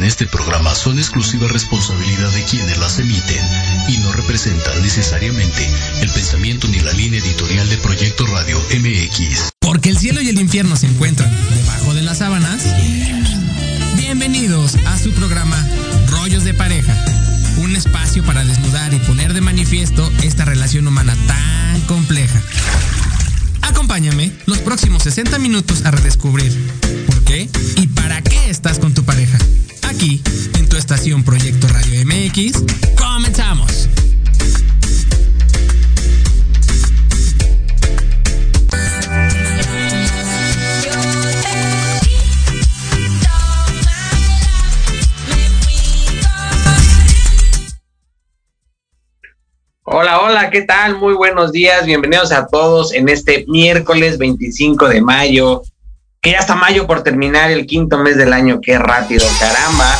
en este programa son exclusiva responsabilidad de quienes las emiten y no representan necesariamente el pensamiento ni la línea editorial de Proyecto Radio MX. Porque el cielo y el infierno se encuentran debajo de las sábanas. Bienvenidos a su programa Rollos de Pareja. Un espacio para desnudar y poner de manifiesto esta relación humana tan compleja. Acompáñame los próximos 60 minutos a redescubrir por qué y para qué estás con tu pareja. Aquí, en tu estación Proyecto Radio MX, comenzamos. Hola, hola, ¿qué tal? Muy buenos días, bienvenidos a todos en este miércoles 25 de mayo, que ya está mayo por terminar el quinto mes del año, qué rápido, caramba.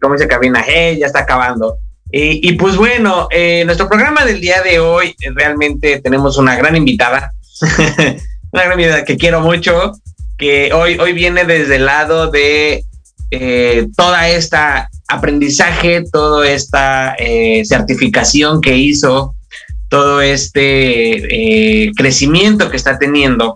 Como dice Cabina, hey, ya está acabando. Y, pues bueno, eh, nuestro programa del día de hoy eh, realmente tenemos una gran invitada, una gran invitada que quiero mucho, que hoy, hoy viene desde el lado de eh, toda esta aprendizaje, toda esta eh, certificación que hizo, todo este crecimiento que está teniendo.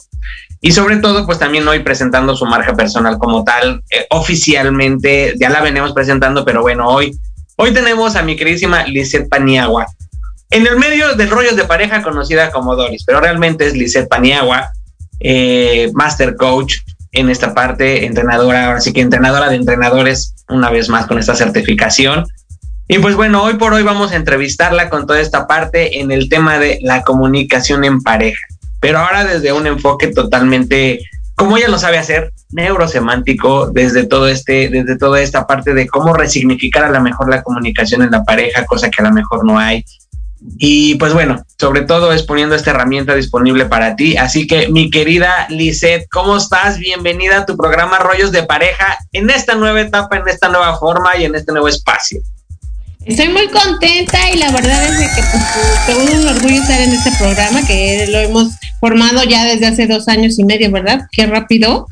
Y sobre todo, pues también hoy presentando su marca personal como tal, eh, oficialmente, ya la venimos presentando, pero bueno, hoy, hoy tenemos a mi queridísima Lizeth Paniagua. En el medio de rollos de pareja conocida como Doris, pero realmente es Lizeth Paniagua, Master Coach, en esta parte, entrenadora, así que entrenadora de entrenadores, una vez más con esta certificación. Y pues bueno, hoy por hoy vamos a entrevistarla con toda esta parte en el tema de la comunicación en pareja, pero ahora desde un enfoque totalmente, como ella lo sabe hacer, neurosemántico, desde todo este, desde toda esta parte de cómo resignificar a lo mejor la comunicación en la pareja, cosa que a lo mejor no hay, y pues bueno, sobre todo es poniendo esta herramienta disponible para ti. Así que mi querida Lisette, ¿cómo estás? Bienvenida a tu programa Rollos de Pareja en esta nueva etapa, en esta nueva forma y en este nuevo espacio. Estoy muy contenta y la verdad es que pues, todo un orgullo estar en este programa que lo hemos formado ya desde hace dos años y medio, ¿verdad? Qué rápido.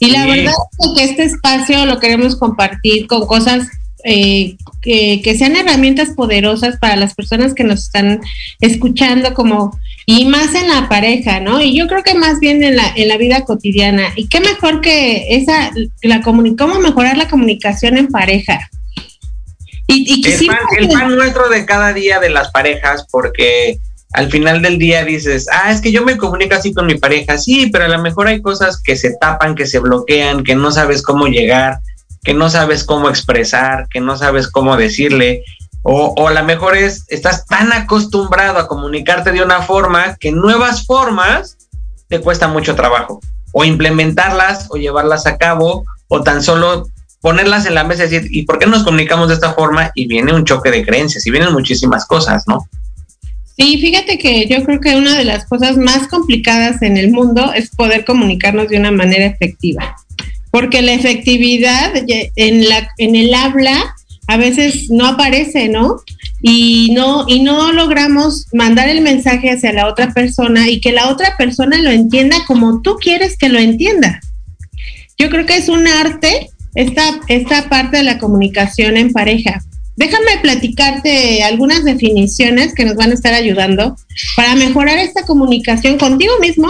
Y la verdad es que este espacio lo queremos compartir con cosas eh, que, sean herramientas poderosas para las personas que nos están escuchando como y más en la pareja, ¿no? Y yo creo que más bien en la, en la vida cotidiana. Y qué mejor que esa, la cómo mejorar la comunicación en pareja. Y, el, pan, el pan nuestro de cada día de las parejas, porque al final del día dices, ah, es que yo me comunico así con mi pareja, sí, pero a lo mejor hay cosas que se tapan, que se bloquean, que no sabes cómo llegar que no sabes cómo expresar, que no sabes cómo decirle, o, o a lo mejor es, estás tan acostumbrado a comunicarte de una forma que nuevas formas te cuesta mucho trabajo, o implementarlas, o llevarlas a cabo, o tan solo ponerlas en la mesa y decir, ¿y por qué nos comunicamos de esta forma? Y viene un choque de creencias, y vienen muchísimas cosas, ¿no? Sí, fíjate que yo creo que una de las cosas más complicadas en el mundo es poder comunicarnos de una manera efectiva porque la efectividad en, la, en el habla a veces no aparece, ¿no? Y no, y no logramos mandar el mensaje hacia la otra persona y que la otra persona lo entienda como tú quieres que lo entienda. Yo creo que es un arte esta, esta parte de la comunicación en pareja. Déjame platicarte algunas definiciones que nos van a estar ayudando para mejorar esta comunicación contigo mismo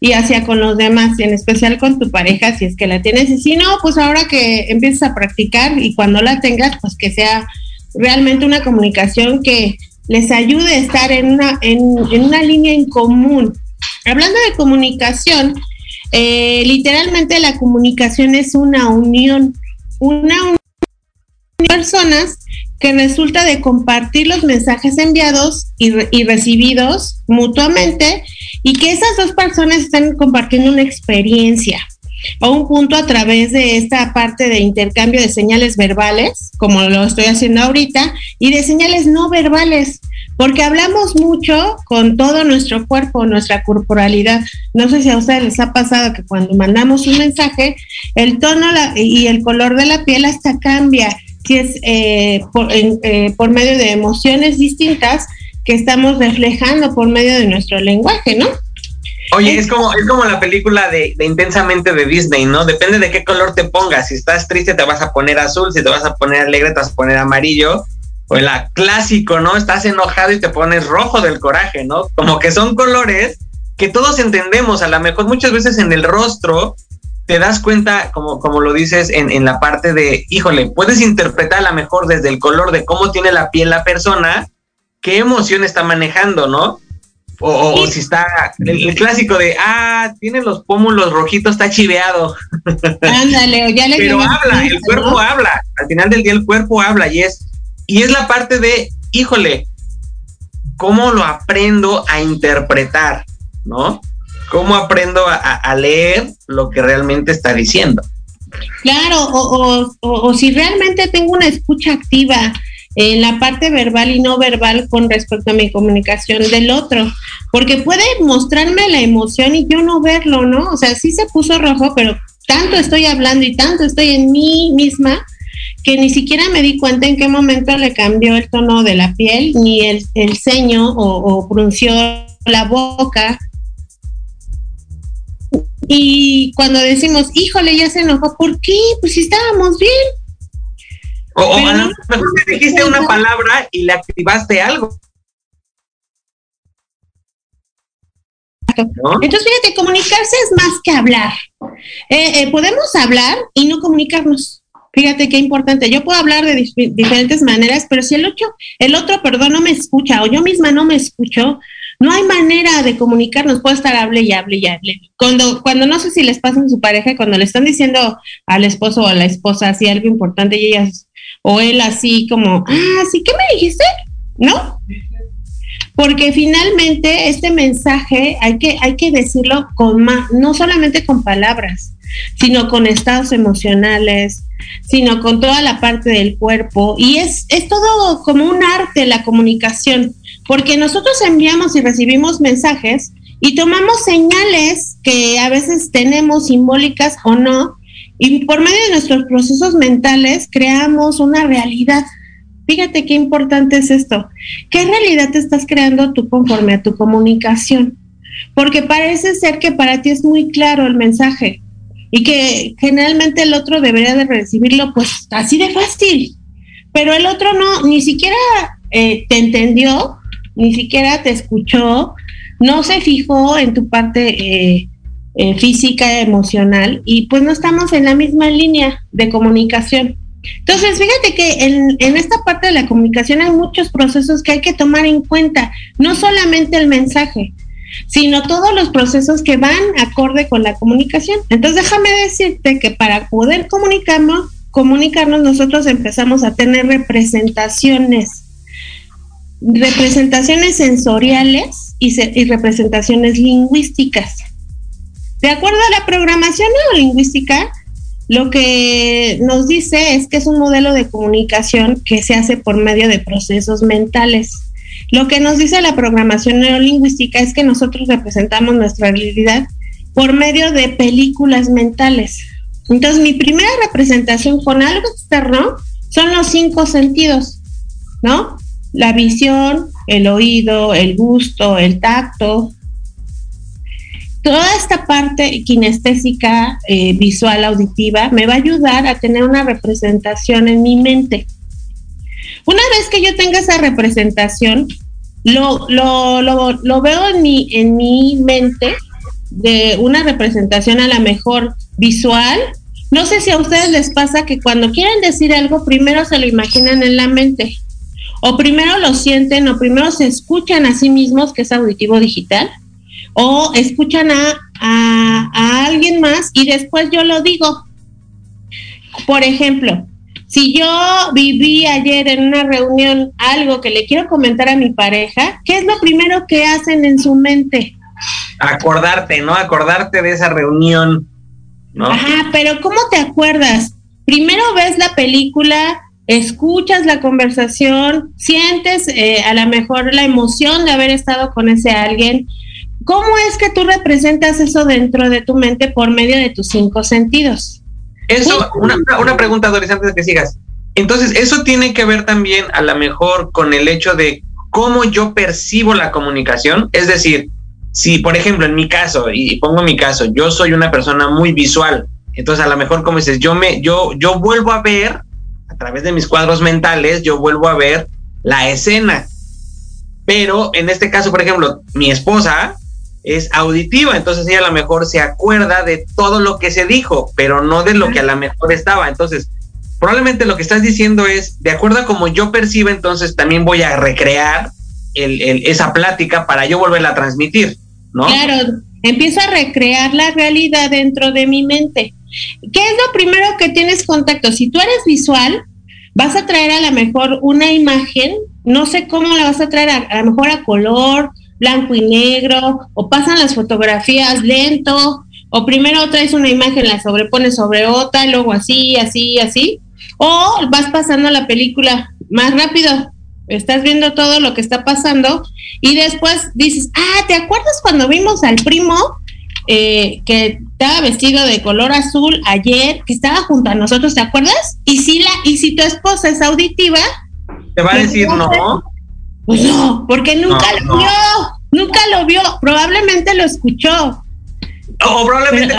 y hacia con los demás, y en especial con tu pareja, si es que la tienes. Y si no, pues ahora que empieces a practicar y cuando la tengas, pues que sea realmente una comunicación que les ayude a estar en una, en, una línea en común. Hablando de comunicación, eh, literalmente la comunicación es una unión, una unión de personas que resulta de compartir los mensajes enviados y, y, recibidos mutuamente y que esas dos personas están compartiendo una experiencia o un punto a través de esta parte de intercambio de señales verbales, como lo estoy haciendo ahorita, y de señales no verbales, porque hablamos mucho con todo nuestro cuerpo, nuestra corporalidad. No sé si a ustedes les ha pasado que cuando mandamos un mensaje, el tono y el color de la piel hasta cambia si es eh, eh, por, medio de emociones distintas que estamos reflejando por medio de nuestro lenguaje, ¿no? Oye, es como, es como la película de, de, Intensamente de Disney, ¿no? Depende de qué color te pongas. Si estás triste, te vas a poner azul. Si te vas a poner alegre, te vas a poner amarillo. O el clásico, ¿no? Estás enojado y te pones rojo del coraje, ¿no? Como que son colores que todos entendemos. A lo mejor muchas veces en el rostro te das cuenta, como, como lo dices, en, en la parte de, híjole, puedes interpretar a lo mejor desde el color de cómo tiene la piel la persona, qué emoción está manejando, ¿no? O, si está el, clásico de, ah, tiene los pómulos rojitos, está chiveado. Ándale, ya le Pero habla, el cuerpo habla. Al final del día el cuerpo habla y es, y es la parte de, híjole, ¿cómo lo aprendo a interpretar? ¿No? ¿Cómo aprendo a, leer lo que realmente está diciendo? Claro, o, o si realmente tengo una escucha activa, en la parte verbal y no verbal con respecto a mi comunicación del otro, porque puede mostrarme la emoción y yo no verlo, ¿no? O sea, sí se puso rojo, pero tanto estoy hablando y tanto estoy en mí misma que ni siquiera me di cuenta en qué momento le cambió el tono de la piel, ni el, ceño o, o frunció la boca. Y cuando decimos, híjole, ya se enojó, ¿por qué? Pues si estábamos bien o, a lo mejor te dijiste una palabra y le activaste algo. Entonces, fíjate, comunicarse es más que hablar. Eh, eh, podemos hablar y no comunicarnos. Fíjate qué importante. Yo puedo hablar de diferentes maneras, pero si el otro, el otro, perdón, no me escucha o yo misma no me escucho, no hay manera de comunicarnos. Puedo estar hable y hable y hable. Cuando, cuando no sé si les pasa en su pareja, cuando le están diciendo al esposo o a la esposa así algo importante y ellas o él así como, ah, sí, ¿qué me dijiste? ¿No? Porque finalmente este mensaje hay que, hay que decirlo con más, no solamente con palabras, sino con estados emocionales, sino con toda la parte del cuerpo. Y es, es todo como un arte la comunicación, porque nosotros enviamos y recibimos mensajes y tomamos señales que a veces tenemos simbólicas o no, y por medio de nuestros procesos mentales creamos una realidad. Fíjate qué importante es esto. ¿Qué realidad te estás creando tú conforme a tu comunicación? Porque parece ser que para ti es muy claro el mensaje y que generalmente el otro debería de recibirlo pues así de fácil. Pero el otro no, ni siquiera eh, te entendió, ni siquiera te escuchó, no se fijó en tu parte eh, eh, física, emocional, y pues no estamos en la misma línea de comunicación. Entonces, fíjate que en, en, esta parte de la comunicación hay muchos procesos que hay que tomar en cuenta, no solamente el mensaje, sino todos los procesos que van acorde con la comunicación. Entonces, déjame decirte que para poder comunicarnos, comunicarnos nosotros empezamos a tener representaciones, representaciones sensoriales y, y representaciones lingüísticas. De acuerdo a la programación neurolingüística, lo que nos dice es que es un modelo de comunicación que se hace por medio de procesos mentales. Lo que nos dice la programación neurolingüística es que nosotros representamos nuestra realidad por medio de películas mentales. Entonces, mi primera representación con algo externo son los cinco sentidos, ¿no? La visión, el oído, el gusto, el tacto, toda esta parte kinestésica, eh, visual, auditiva, me va a ayudar a tener una representación en mi mente. Una vez que yo tenga esa representación, lo, lo, lo, lo veo en mi, en mi mente de una representación a la mejor visual. No sé si a ustedes les pasa que cuando quieren decir algo, primero se lo imaginan en la mente, o primero lo sienten, o primero se escuchan a sí mismos, que es auditivo digital, o escuchan a, a, alguien más y después yo lo digo. Por ejemplo, si yo viví ayer en una reunión algo que le quiero comentar a mi pareja, ¿qué es lo primero que hacen en su mente? Acordarte, ¿no? Acordarte de esa reunión, ¿no? Ajá, pero ¿cómo te acuerdas? Primero ves la película, escuchas la conversación, sientes eh, a lo mejor la emoción de haber estado con ese alguien, ¿Cómo es que tú representas eso dentro de tu mente por medio de tus cinco sentidos? Eso, una, una pregunta, Doris, antes de que sigas. Entonces, eso tiene que ver también a lo mejor con el hecho de cómo yo percibo la comunicación. Es decir, si, por ejemplo, en mi caso, y pongo mi caso, yo soy una persona muy visual, entonces a lo mejor como dices, yo me, yo, yo vuelvo a ver, a través de mis cuadros mentales, yo vuelvo a ver la escena. Pero en este caso, por ejemplo, mi esposa es auditiva, entonces ella a lo mejor se acuerda de todo lo que se dijo, pero no de lo que a lo mejor estaba. Entonces, probablemente lo que estás diciendo es, de acuerdo a como yo percibo, entonces también voy a recrear esa plática para yo volverla a transmitir, ¿no? Claro, empiezo a recrear la realidad dentro de mi mente. ¿Qué es lo primero que tienes contacto? Si tú eres visual, vas a traer a lo mejor una imagen, no sé cómo la vas a traer, a, lo mejor a color, blanco y negro, o pasan las fotografías lento, o primero traes una imagen, la sobrepones sobre otra, luego así, así, así, o vas pasando la película más rápido, estás viendo todo lo que está pasando y después dices, ah, ¿te acuerdas cuando vimos al primo eh, que estaba vestido de color azul ayer, que estaba junto a nosotros, ¿te acuerdas? Y si la, y si tu esposa es auditiva, te va a decir no. Pues no, porque nunca lo vio, nunca lo vio, probablemente lo escuchó. O probablemente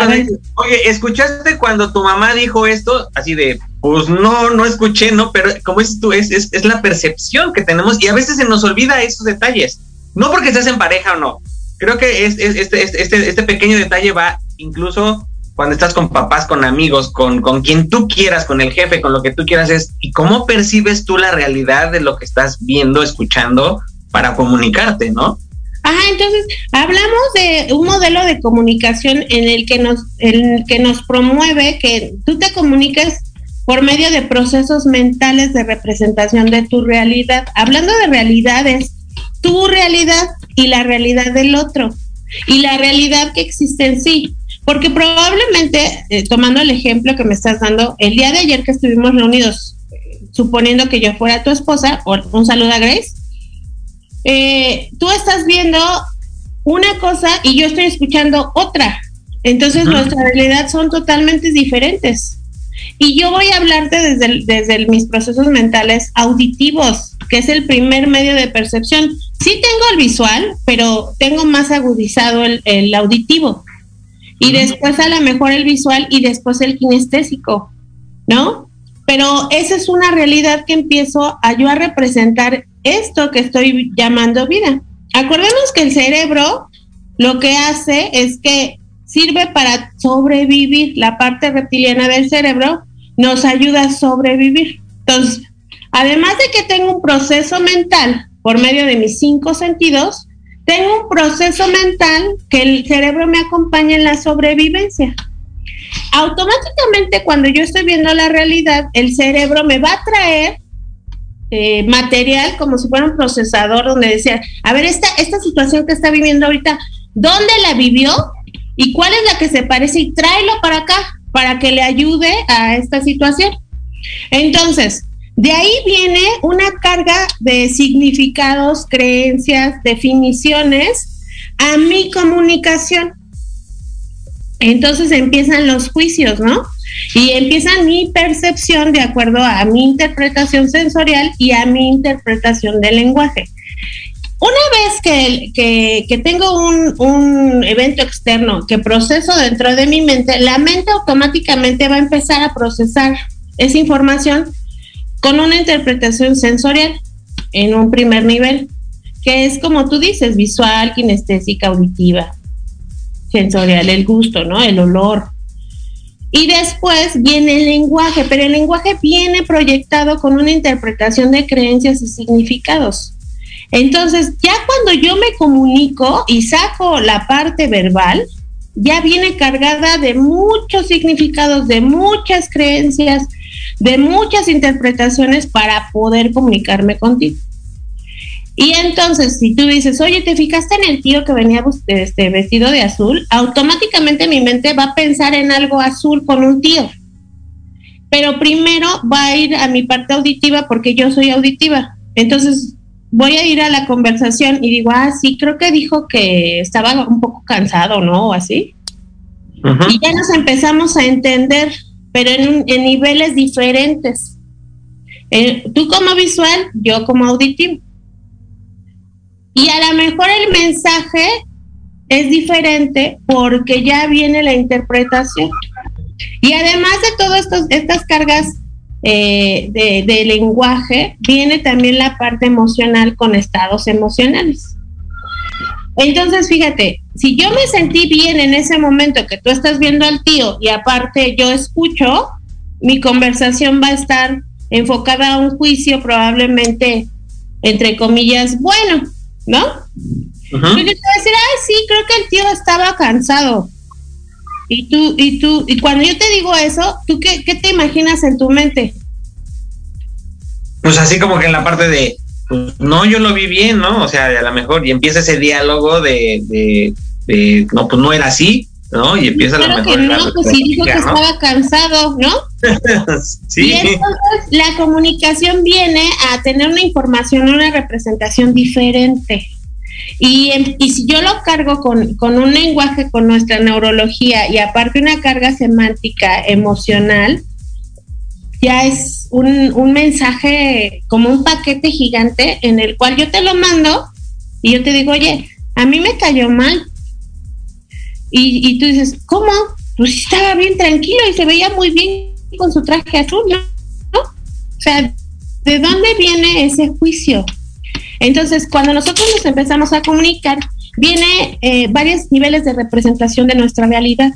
oye, ¿escuchaste cuando tu mamá dijo esto? Así de, pues no, no escuché, ¿no? Pero como es tú, es, es, es la percepción que tenemos y a veces se nos olvida esos detalles. No porque estés en pareja o no, creo que este, este, este, pequeño detalle va incluso cuando estás con papás, con amigos, con, con quien tú quieras, con el jefe, con lo que tú quieras, es y cómo percibes tú la realidad de lo que estás viendo, escuchando para comunicarte, ¿no? Ajá, entonces hablamos de un modelo de comunicación en el que nos, en el que nos promueve que tú te comunicas por medio de procesos mentales de representación de tu realidad. Hablando de realidades, tu realidad y la realidad del otro y la realidad que existe en sí. Porque probablemente, eh, tomando el ejemplo que me estás dando, el día de ayer que estuvimos reunidos, suponiendo que yo fuera tu esposa, un saludo a Grace, eh, tú estás viendo una cosa y yo estoy escuchando otra. Entonces nuestra realidad son totalmente diferentes. Y yo voy a hablarte desde, desde mis procesos mentales auditivos, que es el primer medio de percepción. Sí tengo el visual, pero tengo más agudizado el, auditivo. Y después a lo mejor el visual y después el kinestésico, ¿no? Pero esa es una realidad que empiezo a yo a representar esto que estoy llamando vida. Acordemos que el cerebro lo que hace es que sirve para sobrevivir. La parte reptiliana del cerebro nos ayuda a sobrevivir. Entonces, además de que tengo un proceso mental por medio de mis cinco sentidos, tengo un proceso mental que el cerebro me acompaña en la sobrevivencia. Automáticamente cuando yo estoy viendo la realidad, el cerebro me va a traer eh, material como si fuera un procesador donde decía, a ver, esta, esta situación que está viviendo ahorita, ¿dónde la vivió? y cuál es la que se parece y tráelo para acá para que le ayude a esta situación. Entonces, de ahí viene una carga de significados, creencias, definiciones a mi comunicación. Entonces empiezan los juicios, ¿no? Y empieza mi percepción de acuerdo a mi interpretación sensorial y a mi interpretación del lenguaje. Una vez que, tengo un, evento externo que proceso dentro de mi mente, la mente automáticamente va a empezar a procesar esa información con una interpretación sensorial en un primer nivel, que es como tú dices, visual, kinestésica, auditiva, sensorial, el gusto, ¿no? El olor. Y después viene el lenguaje, pero el lenguaje viene proyectado con una interpretación de creencias y significados. Entonces, ya cuando yo me comunico y saco la parte verbal, ya viene cargada de muchos significados, de muchas creencias, de muchas interpretaciones para poder comunicarme contigo. Y entonces, si tú dices, oye, ¿te fijaste en el tío que venía este, vestido de azul? Automáticamente mi mente va a pensar en algo azul con un tío. Pero primero va a ir a mi parte auditiva porque yo soy auditiva. Entonces, voy a ir a la conversación y digo, ah, sí, creo que dijo que estaba un poco cansado, ¿no? O así. Y ya nos empezamos a entender, pero en, niveles diferentes. Eh, tú como visual, yo como auditivo. Y a lo mejor el mensaje es diferente porque ya viene la interpretación. Y además de todas estas cargas eh, de, lenguaje, viene también la parte emocional con estados emocionales. Entonces, fíjate, si yo me sentí bien en ese momento que tú estás viendo al tío y aparte yo escucho, mi conversación va a estar enfocada a un juicio probablemente, entre comillas, bueno, ¿no? Yo te voy a decir, ay, sí, creo que el tío estaba cansado. Y tú, y tú, y cuando yo te digo eso, ¿tú qué, qué te imaginas en tu mente? Pues así como que en la parte de, pues, no, yo lo vi bien, ¿no? O sea, a lo mejor, y empieza ese diálogo de, de, no, pues no era así, ¿no? Y empieza a lo mejor. Que no, pues sí dijo que estaba cansado, ¿no? sí. Y entonces la comunicación viene a tener una información, una representación diferente. Y, y si yo lo cargo con, con un lenguaje, con nuestra neurología y aparte una carga semántica emocional, ya es un, un, mensaje como un paquete gigante en el cual yo te lo mando y yo te digo, oye, a mí me cayó mal. Y, y tú dices, ¿cómo? Pues estaba bien tranquilo y se veía muy bien con su traje azul, ¿no? O sea, ¿de dónde viene ese juicio? Entonces, cuando nosotros nos empezamos a comunicar, viene eh, varios niveles de representación de nuestra realidad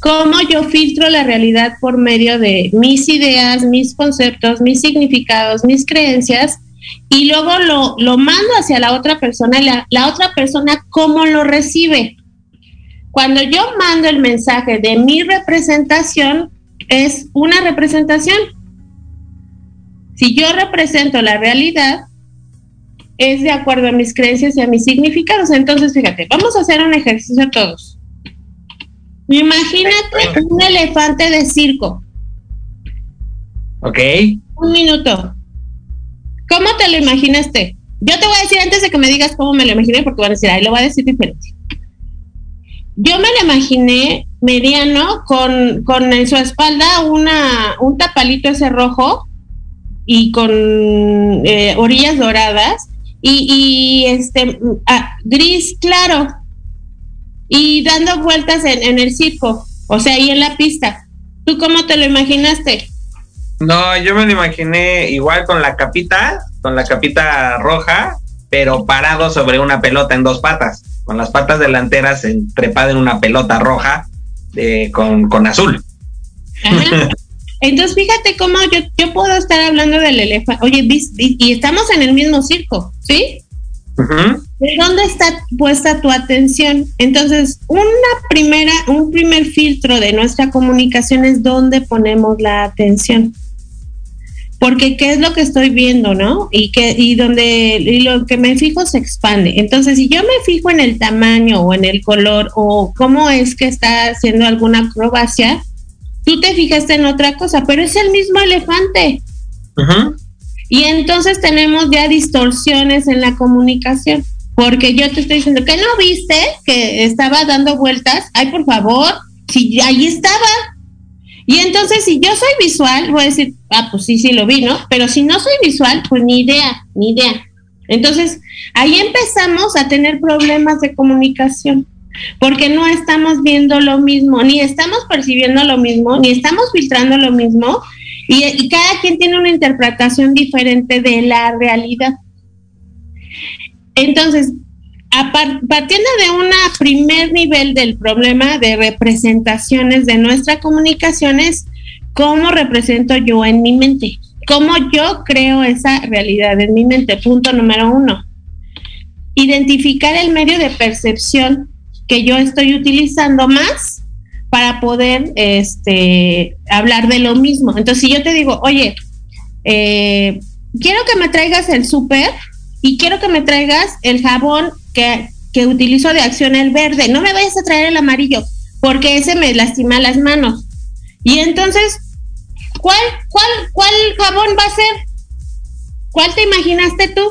cómo yo filtro la realidad por medio de mis ideas, mis conceptos, mis significados, mis creencias, y luego lo, lo mando hacia la otra persona, la, la otra persona cómo lo recibe. Cuando yo mando el mensaje de mi representación, es una representación. Si yo represento la realidad, es de acuerdo a mis creencias y a mis significados. Entonces, fíjate, vamos a hacer un ejercicio todos. Imagínate un elefante de circo. Ok. Un minuto. ¿Cómo te lo imaginaste? Yo te voy a decir antes de que me digas cómo me lo imaginé, porque van a decir, ahí lo voy a decir diferente. Yo me lo imaginé mediano con, con en su espalda una, un tapalito ese rojo y con eh, orillas doradas y, y este ah, gris claro y dando vueltas en, el circo, o sea, ahí en la pista. ¿Tú cómo te lo imaginaste? No, yo me lo imaginé igual con la capita, con la capita roja, pero parado sobre una pelota en dos patas, con las patas delanteras trepada en una pelota roja con, con azul. Entonces, fíjate cómo yo, yo puedo estar hablando del elefante. Oye, y estamos en el mismo circo, ¿sí? ¿De dónde está puesta tu atención? Entonces, una primera, un primer filtro de nuestra comunicación es dónde ponemos la atención. Porque qué es lo que estoy viendo, ¿no? Y que y donde y lo que me fijo se expande. Entonces, si yo me fijo en el tamaño o en el color o cómo es que está haciendo alguna acrobacia, tú te fijaste en otra cosa, pero es el mismo elefante. Ajá. Y entonces tenemos ya distorsiones en la comunicación, porque yo te estoy diciendo que no viste que estaba dando vueltas, ay por favor, si ahí estaba. Y entonces si yo soy visual, voy a decir, ah, pues sí, sí lo vi, ¿no? Pero si no soy visual, pues ni idea, ni idea. Entonces, ahí empezamos a tener problemas de comunicación, porque no estamos viendo lo mismo, ni estamos percibiendo lo mismo, ni estamos filtrando lo mismo, y, cada quien tiene una interpretación diferente de la realidad. Entonces, partiendo de un primer nivel del problema de representaciones de nuestra comunicación es cómo represento yo en mi mente, cómo yo creo esa realidad en mi mente. Punto número uno. Identificar el medio de percepción que yo estoy utilizando más para poder este, hablar de lo mismo. Entonces, si yo te digo, oye, eh, quiero que me traigas el súper y quiero que me traigas el jabón que, que utilizo de acción el verde, no me vayas a traer el amarillo, porque ese me lastima las manos. Y entonces, ¿cuál, cuál, cuál jabón va a ser? ¿Cuál te imaginaste tú?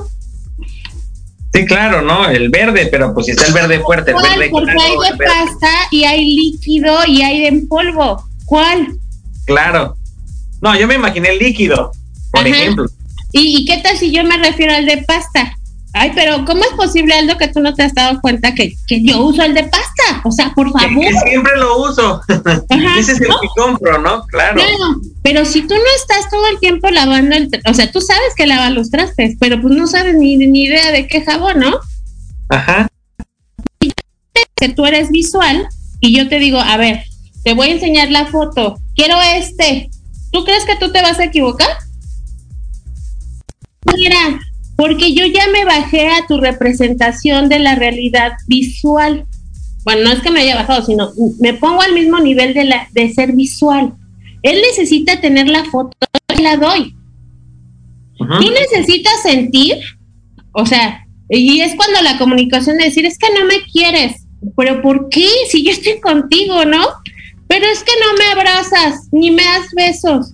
Sí, claro, ¿no? El verde, pero pues si está el verde fuerte, el verde Porque hay de pasta y hay líquido y hay en polvo. ¿Cuál? Claro. No, yo me imaginé el líquido, por ejemplo. ¿Y, qué tal si yo me refiero al de pasta? Ay, pero ¿cómo es posible, Aldo, que tú no te has dado cuenta que, que yo uso el de pasta? O sea, por favor. Que, siempre lo uso. Ese es el que compro, ¿no? Claro. Claro, pero si tú no estás todo el tiempo lavando el... O sea, tú sabes que lava los trastes, pero pues no sabes ni, ni idea de qué jabón, ¿no? Ajá. Que tú eres visual y yo te digo, a ver, te voy a enseñar la foto. Quiero este. ¿Tú crees que tú te vas a equivocar? Mira, porque yo ya me bajé a tu representación de la realidad visual. Bueno, no es que me haya bajado, sino me pongo al mismo nivel de, la, de ser visual. Él necesita tener la foto, y la doy. Tú necesitas sentir, o sea, y es cuando la comunicación de decir, es que no me quieres, pero ¿por qué? Si yo estoy contigo, ¿no? Pero es que no me abrazas, ni me das besos.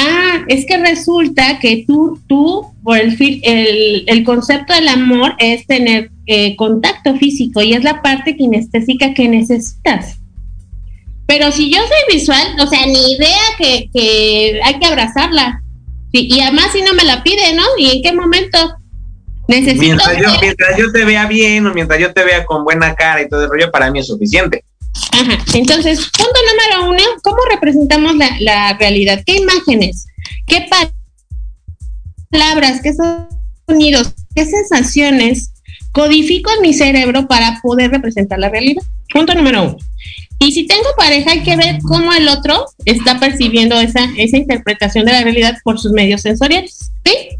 Ah, es que resulta que tú, tú, por el, el, el concepto del amor es tener eh, contacto físico y es la parte kinestésica que necesitas. Pero si yo soy visual, o sea, ni idea que, que hay que abrazarla. y además si no me la pide, ¿no? ¿Y en qué momento? Necesito mientras yo, mientras yo te vea bien o mientras yo te vea con buena cara y todo el rollo, para mí es suficiente. Ajá. Entonces, punto número uno, ¿cómo representamos la, realidad? ¿Qué imágenes? ¿Qué palabras? ¿Qué sonidos? ¿Qué sensaciones codifico en mi cerebro para poder representar la realidad? Punto número uno. Y si tengo pareja, hay que ver cómo el otro está percibiendo esa, esa interpretación de la realidad por sus medios sensoriales. ¿Sí?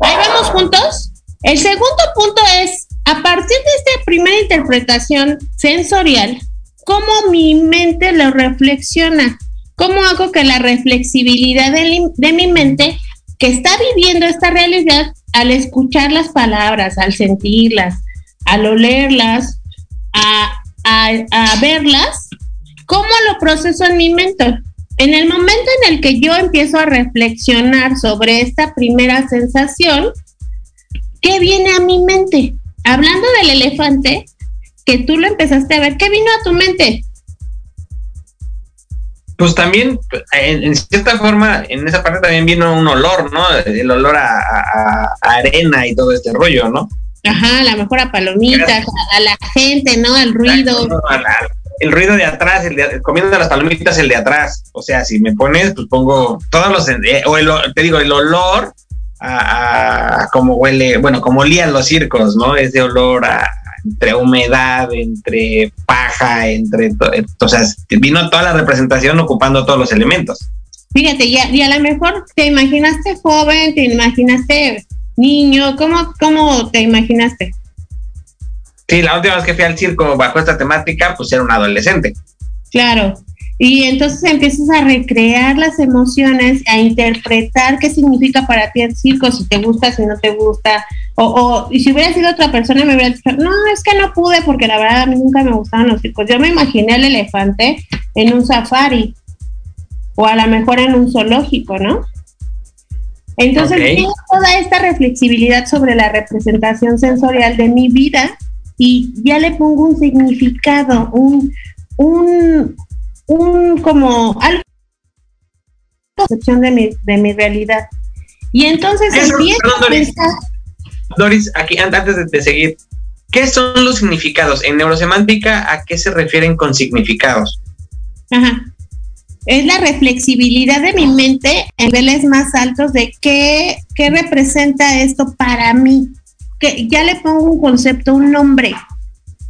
Ahí vamos juntos. El segundo punto es, a partir de esta primera interpretación sensorial, cómo mi mente lo reflexiona, cómo hago que la reflexibilidad de, mi mente que está viviendo esta realidad al escuchar las palabras, al sentirlas, al olerlas, a, a, verlas, ¿cómo lo proceso en mi mente? En el momento en el que yo empiezo a reflexionar sobre esta primera sensación, ¿qué viene a mi mente? Hablando del elefante, que tú lo empezaste a ver, ¿qué vino a tu mente? Pues también, en, cierta forma, en esa parte también vino un olor, ¿no? El olor a, arena y todo este rollo, ¿no? Ajá, a la mejor a palomitas, a, la gente, ¿no? Al ruido. el ruido de atrás, el de, comiendo las palomitas, el de atrás. O sea, si me pones, pues pongo todos los. Eh, o el, te digo, el olor a, a, como huele, bueno, como olían los circos, ¿no? Ese olor a, entre humedad, entre paja, entre... O sea, vino toda la representación ocupando todos los elementos. Fíjate, y a, y a lo mejor te imaginaste joven, te imaginaste niño, ¿cómo, ¿cómo te imaginaste? Sí, la última vez que fui al circo bajo esta temática, pues era un adolescente. Claro, y entonces empiezas a recrear las emociones, a interpretar qué significa para ti el circo, si te gusta, si no te gusta. O, o y si hubiera sido otra persona, me hubiera dicho, no, es que no pude porque la verdad a mí nunca me gustaban los circos. Yo me imaginé el elefante en un safari o a lo mejor en un zoológico, ¿no? Entonces, tengo toda esta reflexibilidad sobre la representación sensorial de mi vida y ya le pongo un significado, un, un, un como algo de mi, de mi realidad. Y entonces empiezo a Doris, aquí antes de, seguir, ¿qué son los significados? En neurosemántica, ¿a qué se refieren con significados? Ajá. Es la reflexibilidad de mi mente en niveles más altos de qué, qué representa esto para mí. Que ya le pongo un concepto, un nombre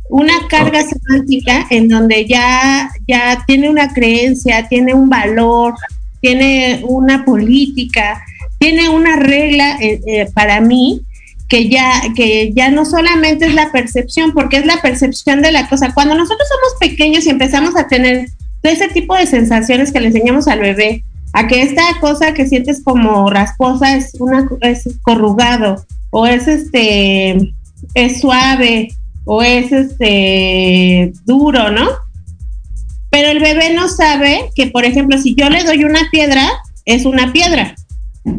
una carga semántica en donde ya, ya tiene una creencia, tiene un valor, tiene una política, tiene una regla eh, eh, para mí que ya, que ya no solamente es la percepción, porque es la percepción de la cosa. Cuando nosotros somos pequeños y empezamos a tener todo ese tipo de sensaciones que le enseñamos al bebé, a que esta cosa que sientes como rasposa es una es corrugado o es este es suave o es este duro, ¿no? Pero el bebé no sabe que, por ejemplo, si yo le doy una piedra, es una piedra.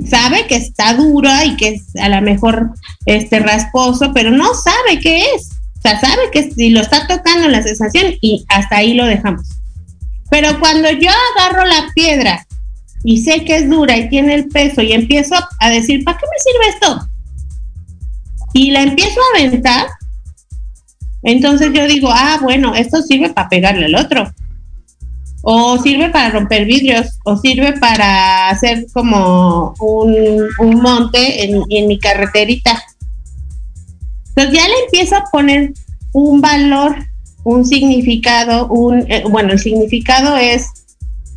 Sabe que está dura y que es a lo mejor este rasposo, pero no sabe qué es. O sea, sabe que si lo está tocando la sensación y hasta ahí lo dejamos. Pero cuando yo agarro la piedra y sé que es dura y tiene el peso y empiezo a decir, ¿para qué me sirve esto? y la empiezo a aventar, entonces yo digo, ah, bueno, esto sirve para pegarle al otro. O sirve para romper vidrios, o sirve para hacer como un, monte en, en mi carreterita. Entonces ya le empiezo a poner un valor, un significado, un, eh, bueno, el significado es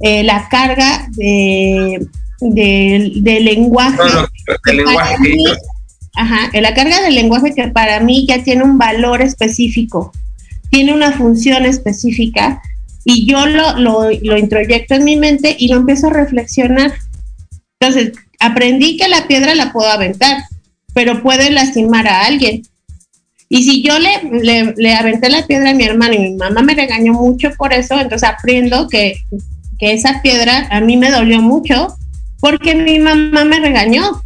eh, la carga de, de, lenguaje. lenguaje. Ajá, la carga del lenguaje que para mí ya tiene un valor específico, tiene una función específica y yo lo, lo, lo introyecto en mi mente y lo empiezo a reflexionar. Entonces, aprendí que la piedra la puedo aventar, pero puede lastimar a alguien. Y si yo le, le, aventé la piedra a mi hermano y mi mamá me regañó mucho por eso, entonces aprendo que, que esa piedra a mí me dolió mucho porque mi mamá me regañó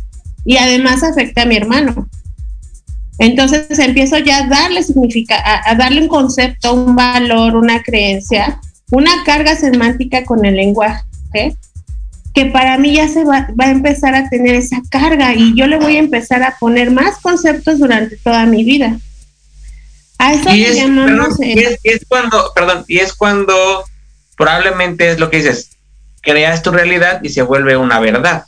y además afecta a mi hermano. Entonces empiezo ya a darle significa, a, darle un concepto, un valor, una creencia, una carga semántica con el lenguaje, que para mí ya se va, va, a empezar a tener esa carga y yo le voy a empezar a poner más conceptos durante toda mi vida y, es, cuando, perdón, y es cuando probablemente es lo que dices, creas tu realidad y se vuelve una verdad.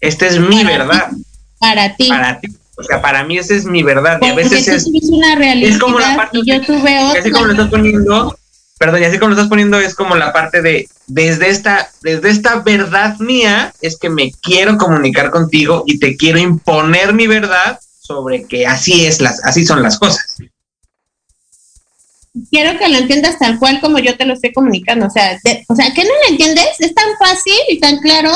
Esta es mi verdad. Para ti. Para ti. O sea, para mí esa es mi verdad. y a veces es, una realidad es como la parte y yo tuve otra. así como lo estás poniendo, perdón, y así como lo estás poniendo es como la parte de desde esta desde esta verdad mía es que me quiero comunicar contigo y te quiero imponer mi verdad sobre que así es las así son las cosas quiero que lo entiendas tal cual como yo te lo estoy comunicando. O sea, o sea, ¿qué no lo entiendes? Es tan fácil y tan claro,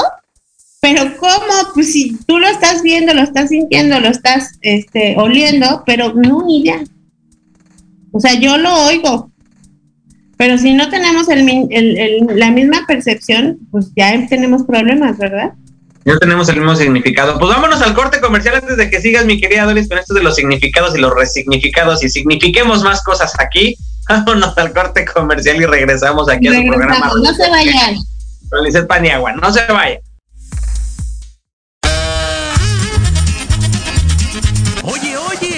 pero ¿cómo? Pues si tú lo estás viendo, lo estás sintiendo, lo estás este, oliendo, pero no, ni idea. O sea, yo lo oigo, pero si no tenemos el, el, la misma percepción, pues ya tenemos problemas, ¿verdad? Ya tenemos el mismo significado. Pues vámonos al corte comercial antes de que sigas, mi querida Doris, con esto de los significados y los resignificados y signifiquemos más cosas aquí. Vámonos al corte comercial y regresamos aquí a su programa. No se vayan. Con Paniagua, no se vayan.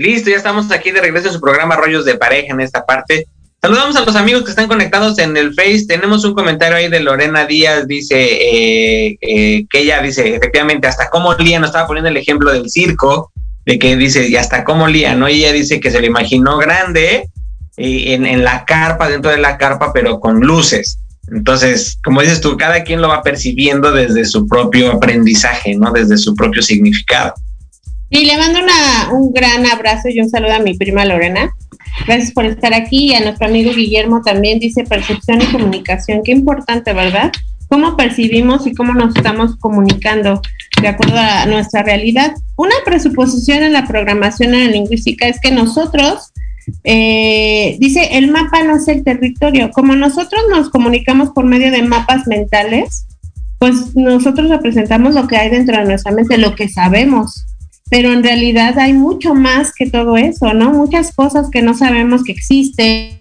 Listo, ya estamos aquí de regreso en su programa Rollos de Pareja en esta parte. Saludamos a los amigos que están conectados en el Face. Tenemos un comentario ahí de Lorena Díaz, dice eh, eh, que ella dice, efectivamente, hasta cómo Lía, nos estaba poniendo el ejemplo del circo, de que dice, y hasta cómo Lía, ¿no? Y ella dice que se lo imaginó grande eh, en, en la carpa, dentro de la carpa, pero con luces. Entonces, como dices tú, cada quien lo va percibiendo desde su propio aprendizaje, ¿no? Desde su propio significado. Y le mando una, un gran abrazo y un saludo a mi prima Lorena. Gracias por estar aquí. Y a nuestro amigo Guillermo también dice percepción y comunicación. Qué importante, ¿verdad? Cómo percibimos y cómo nos estamos comunicando de acuerdo a nuestra realidad. Una presuposición en la programación en la lingüística es que nosotros, eh, dice, el mapa no es el territorio. Como nosotros nos comunicamos por medio de mapas mentales, pues nosotros representamos lo que hay dentro de nuestra mente, lo que sabemos pero en realidad hay mucho más que todo eso, ¿no? Muchas cosas que no sabemos que existen,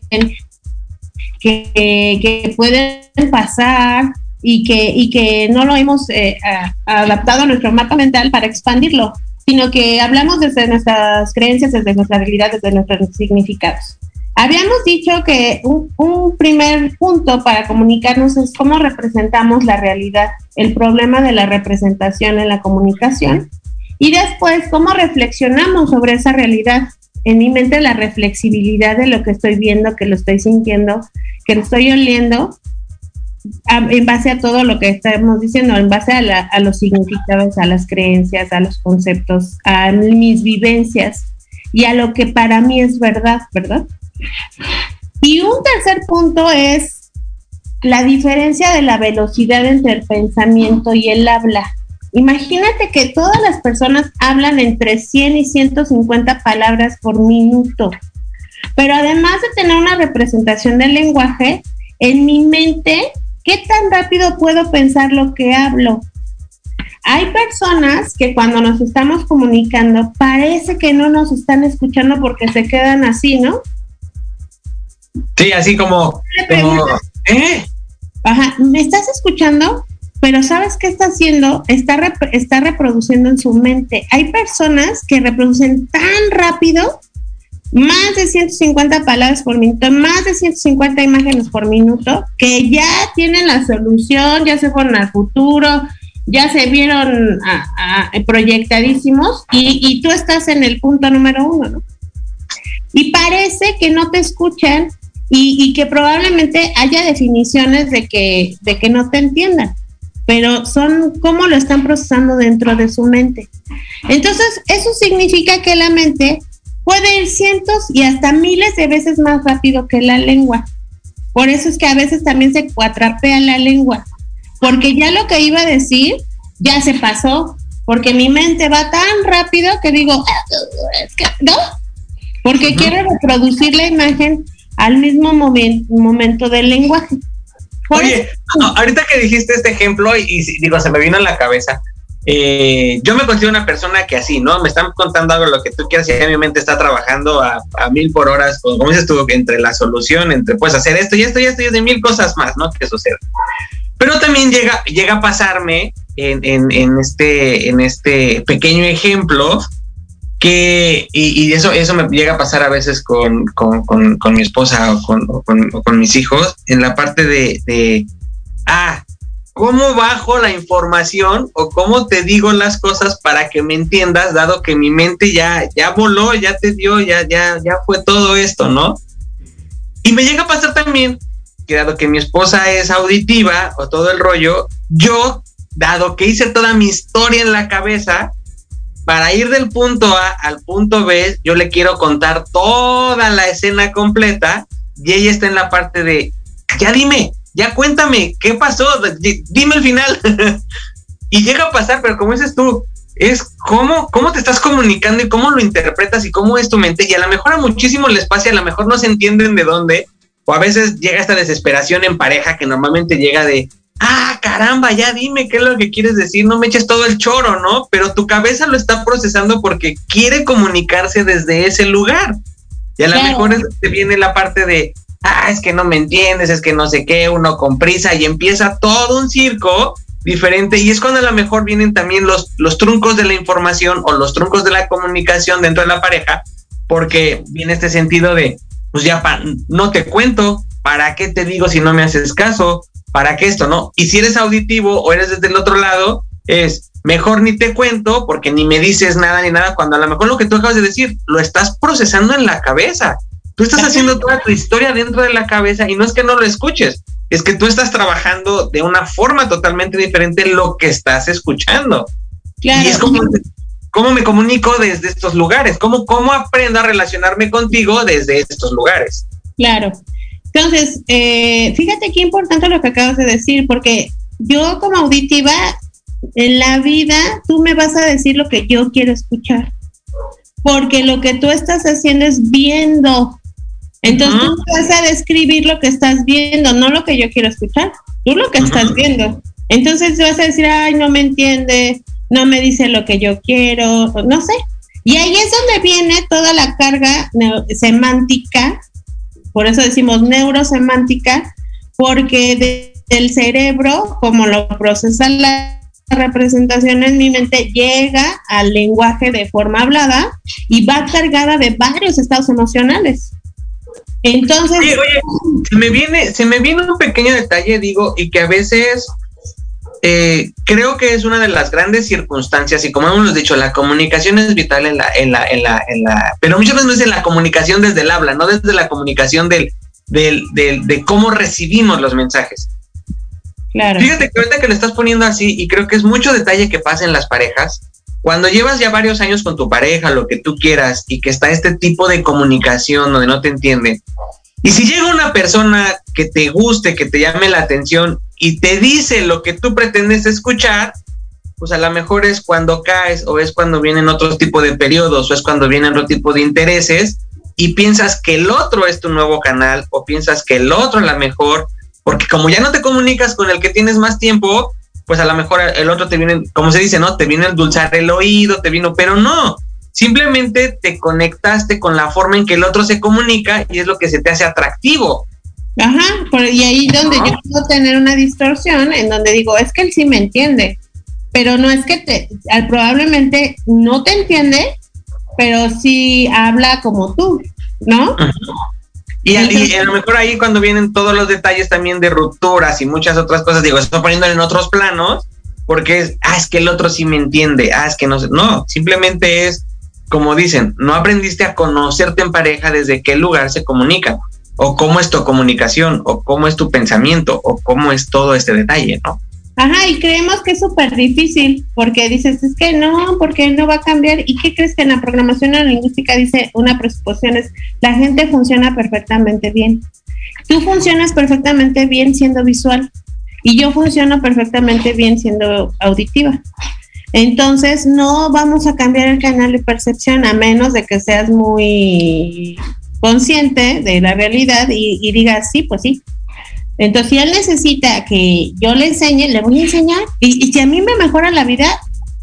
que, que pueden pasar y que, y que no lo hemos eh, adaptado a nuestro mapa mental para expandirlo, sino que hablamos desde nuestras creencias, desde nuestra realidad, desde nuestros significados. Habíamos dicho que un, un, primer punto para comunicarnos es cómo representamos la realidad, el problema de la representación en la comunicación y después, ¿cómo reflexionamos sobre esa realidad? En mi mente la reflexibilidad de lo que estoy viendo, que lo estoy sintiendo, que lo estoy oliendo, en base a todo lo que estamos diciendo, en base a, a los significados, a las creencias, a los conceptos, a mis vivencias y a lo que para mí es verdad, ¿verdad? Y un tercer punto es la diferencia de la velocidad entre el pensamiento y el habla. Imagínate que todas las personas hablan entre 100 y 150 palabras por minuto. Pero además de tener una representación del lenguaje, en mi mente, ¿qué tan rápido puedo pensar lo que hablo? Hay personas que cuando nos estamos comunicando parece que no nos están escuchando porque se quedan así, ¿no? Sí, así como, como ¿eh? Ajá, ¿me estás escuchando? Pero ¿sabes qué está haciendo? Está, está reproduciendo en su mente. Hay personas que reproducen tan rápido, más de 150 palabras por minuto, más de 150 imágenes por minuto, que ya tienen la solución, ya se fueron al futuro, ya se vieron proyectadísimos y, y, tú estás en el punto número uno, ¿no? Y parece que no te escuchan y, y que probablemente haya definiciones de que, de que no te entiendan pero son cómo lo están procesando dentro de su mente. Entonces, eso significa que la mente puede ir cientos y hasta miles de veces más rápido que la lengua. Por eso es que a veces también se cuatrapea la lengua, porque ya lo que iba a decir ya se pasó, porque mi mente va tan rápido que digo, ¿no? Porque quiero reproducir la imagen al mismo momento del lenguaje. Oye, ahorita que dijiste este ejemplo, y, digo, se me vino en la cabeza, eh, yo me considero una persona que así, ¿no? Me están contando algo lo que tú quieras y mi mente está trabajando a, mil por horas, como dices tú, entre la solución, entre puedes hacer esto y esto y esto y de mil cosas más, ¿no? Que sucede. Pero también llega, llega a pasarme en, en, en, este, en este pequeño ejemplo que, y, eso, eso me llega a pasar a veces con, con, con, mi esposa o con, con, mis hijos, en la parte de, de, ah, ¿cómo bajo la información o cómo te digo las cosas para que me entiendas, dado que mi mente ya, ya voló, ya te dio, ya, ya, ya fue todo esto, ¿no? Y me llega a pasar también que dado que mi esposa es auditiva o todo el rollo, yo, dado que hice toda mi historia en la cabeza, para ir del punto A al punto B, yo le quiero contar toda la escena completa y ella está en la parte de, ya dime, ya cuéntame, ¿qué pasó? Dime el final. y llega a pasar, pero como dices tú, es cómo, cómo te estás comunicando y cómo lo interpretas y cómo es tu mente. Y a lo mejor a muchísimos les pasa, a lo mejor no se entienden de dónde, o a veces llega esta desesperación en pareja que normalmente llega de, ah, caramba, ya dime qué es lo que quieres decir, no me eches todo el choro, ¿no? Pero tu cabeza lo está procesando porque quiere comunicarse desde ese lugar. Y a lo mejor te viene la parte de, ah, es que no me entiendes, es que no sé qué, uno con prisa y empieza todo un circo diferente y es cuando a lo mejor vienen también los, los truncos de la información o los truncos de la comunicación dentro de la pareja porque viene este sentido de, pues ya no te cuento, ¿para qué te digo si no me haces caso? ¿Para qué esto, no? Y si eres auditivo o eres desde el otro lado, es mejor ni te cuento porque ni me dices nada ni nada, cuando a lo mejor lo que tú acabas de decir lo estás procesando en la cabeza. Tú estás haciendo toda tu historia dentro de la cabeza y no es que no lo escuches, es que tú estás trabajando de una forma totalmente diferente lo que estás escuchando. Y es como, ¿cómo me comunico desde estos lugares? ¿Cómo, ¿Cómo aprendo a relacionarme contigo desde estos lugares? Claro. Entonces, eh, fíjate qué importante lo que acabas de decir, porque yo como auditiva, en la vida tú me vas a decir lo que yo quiero escuchar, porque lo que tú estás haciendo es viendo. Entonces tú vas a describir lo que estás viendo, no lo que yo quiero escuchar, tú lo que estás viendo. Entonces vas a decir, ay, no me entiende, no me dice lo que yo quiero, no sé. Y ahí es donde viene toda la carga semántica por eso decimos neurosemántica, porque del cerebro, como lo procesa la representación en mi mente, llega al lenguaje de forma hablada y va cargada de varios estados emocionales. Entonces, oye, se me viene, se me viene un pequeño detalle, digo, y que a veces eh, creo que es una de las grandes circunstancias y como hemos dicho, la comunicación es vital en la, en la, en la, en la, pero muchas veces no es en la comunicación desde el habla, no desde la comunicación del, del, del, de cómo recibimos los mensajes. Claro. Fíjate que ahorita que lo estás poniendo así, y creo que es mucho detalle que pasa en las parejas, cuando llevas ya varios años con tu pareja, lo que tú quieras, y que está este tipo de comunicación donde no te entiende, y si llega una persona que te guste, que te llame la atención y te dice lo que tú pretendes escuchar, pues a lo mejor es cuando caes o es cuando vienen otros tipo de periodos o es cuando vienen otro tipo de intereses y piensas que el otro es tu nuevo canal o piensas que el otro es la mejor, porque como ya no te comunicas con el que tienes más tiempo, pues a lo mejor el otro te viene, como se dice, ¿no? Te viene a endulzar el oído, te vino, pero no, simplemente te conectaste con la forma en que el otro se comunica y es lo que se te hace atractivo. Ajá, y ahí donde yo puedo tener una distorsión en donde digo, es que él sí me entiende, pero no es que te, probablemente no te entiende, pero sí habla como tú, ¿no? Y, a lo mejor ahí cuando vienen todos los detalles también de rupturas y muchas otras cosas, digo, estoy poniéndolo en otros planos, porque es, ah, es que el otro sí me entiende, ah, es que no sé, no, simplemente es, como dicen, no aprendiste a conocerte en pareja desde qué lugar se comunica o cómo es tu comunicación, o cómo es tu pensamiento, o cómo es todo este detalle, ¿no? Ajá, y creemos que es súper difícil, porque dices, es que no, porque no va a cambiar. ¿Y qué crees que en la programación neurolingüística dice una presuposición es, la gente funciona perfectamente bien. Tú funcionas perfectamente bien siendo visual y yo funciono perfectamente bien siendo auditiva. Entonces, no vamos a cambiar el canal de percepción a menos de que seas muy consciente de la realidad y, diga, sí, pues sí. Entonces, si él necesita que yo le enseñe, le voy a enseñar. Y, si a mí me mejora la vida,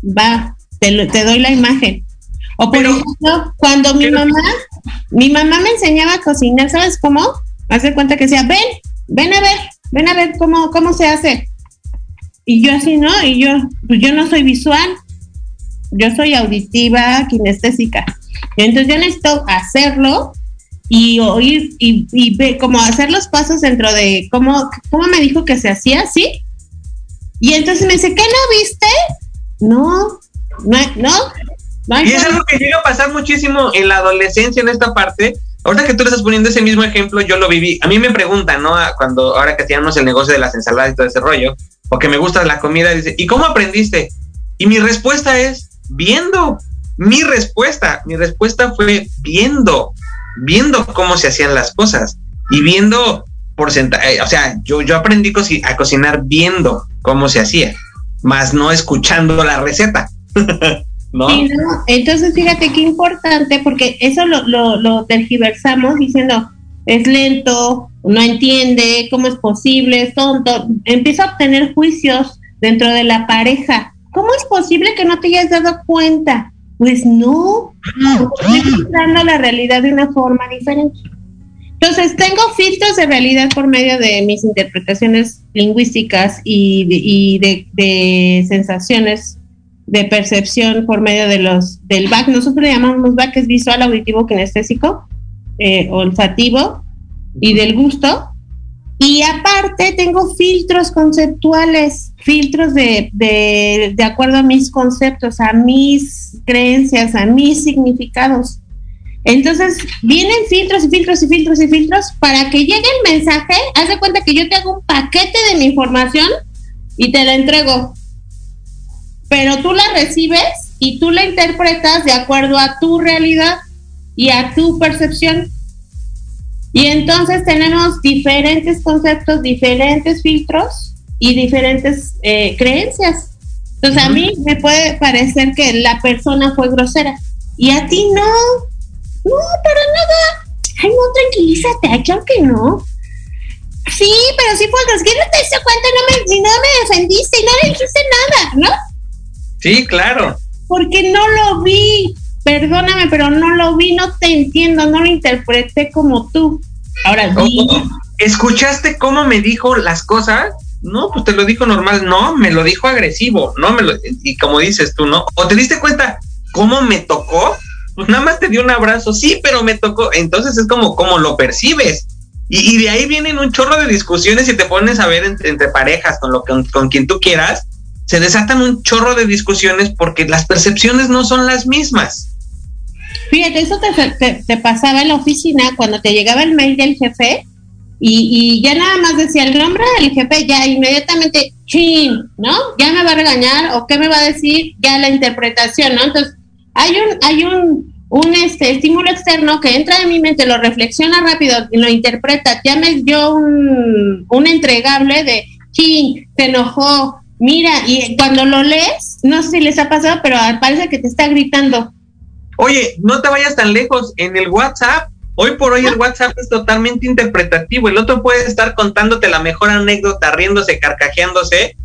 va, te, te doy la imagen. O por ejemplo, cuando mi mamá, mi mamá me enseñaba a cocinar, ¿sabes cómo? Hace cuenta que decía, ven, ven a ver, ven a ver cómo, cómo se hace. Y yo así, ¿no? Y yo, pues yo no soy visual, yo soy auditiva, kinestésica. Entonces yo necesito hacerlo y oír y, y como hacer los pasos dentro de cómo, cómo me dijo que se hacía, ¿sí? Y entonces me dice, ¿qué no viste? No, no, no. y es algo que llega a pasar muchísimo en la adolescencia en esta parte. Ahorita que tú le estás poniendo ese mismo ejemplo, yo lo viví. A mí me preguntan, ¿no? Cuando ahora que tenemos el negocio de las ensaladas y todo ese rollo, o que me gusta la comida, dice, ¿y cómo aprendiste? Y mi respuesta es, viendo. Mi respuesta, mi respuesta fue viendo viendo cómo se hacían las cosas y viendo porcentaje, eh, o sea, yo, yo aprendí a cocinar viendo cómo se hacía, más no escuchando la receta. ¿No? Entonces, fíjate qué importante, porque eso lo, lo, lo tergiversamos diciendo, es lento, no entiende, cómo es posible, es tonto. Empieza a obtener juicios dentro de la pareja. ¿Cómo es posible que no te hayas dado cuenta? Pues no, estoy filtrando la realidad de una forma diferente. Entonces, tengo filtros de realidad por medio de mis interpretaciones lingüísticas y de, sensaciones de percepción por medio de los del BAC. Nosotros le llamamos BAC, que es visual, auditivo, kinestésico, eh, olfativo y del gusto. Y aparte tengo filtros conceptuales, filtros de, de, de acuerdo a mis conceptos, a mis creencias, a mis significados. Entonces, vienen filtros y filtros y filtros y filtros para que llegue el mensaje. Haz de cuenta que yo te hago un paquete de mi información y te la entrego. Pero tú la recibes y tú la interpretas de acuerdo a tu realidad y a tu percepción. Y entonces tenemos diferentes conceptos, diferentes filtros y diferentes eh, creencias. Entonces a mí me puede parecer que la persona fue grosera y a ti no. No, para nada. Ay, no, tranquilízate, claro que no. Sí, pero sí fue grosera. ¿Qué no te diste cuenta? No me, no me defendiste y no le dijiste nada, ¿no? Sí, claro. Porque no lo vi. Perdóname, pero no lo vi, no te entiendo, no lo interpreté como tú. Ahora. ¿Escuchaste cómo me dijo las cosas? No, pues te lo dijo normal. No, me lo dijo agresivo. No, me lo. Y como dices tú, ¿no? ¿O te diste cuenta cómo me tocó? Pues nada más te dio un abrazo. Sí, pero me tocó. Entonces es como, como lo percibes. Y, y de ahí vienen un chorro de discusiones y te pones a ver entre, entre parejas con, lo, con, con quien tú quieras. Se desatan un chorro de discusiones porque las percepciones no son las mismas. Fíjate, eso te, te, pasaba en la oficina cuando te llegaba el mail del jefe y, y, ya nada más decía el nombre del jefe, ya inmediatamente, chin, ¿no? Ya me va a regañar o qué me va a decir, ya la interpretación, ¿no? Entonces, hay un, hay un, un este, estímulo externo que entra en mi mente, lo reflexiona rápido y lo interpreta, ya me dio un, un entregable de, chin, se enojó, mira, y cuando lo lees, no sé si les ha pasado, pero parece que te está gritando Oye, no te vayas tan lejos. En el WhatsApp, hoy por hoy el WhatsApp es totalmente interpretativo. El otro puede estar contándote la mejor anécdota, riéndose, carcajeándose,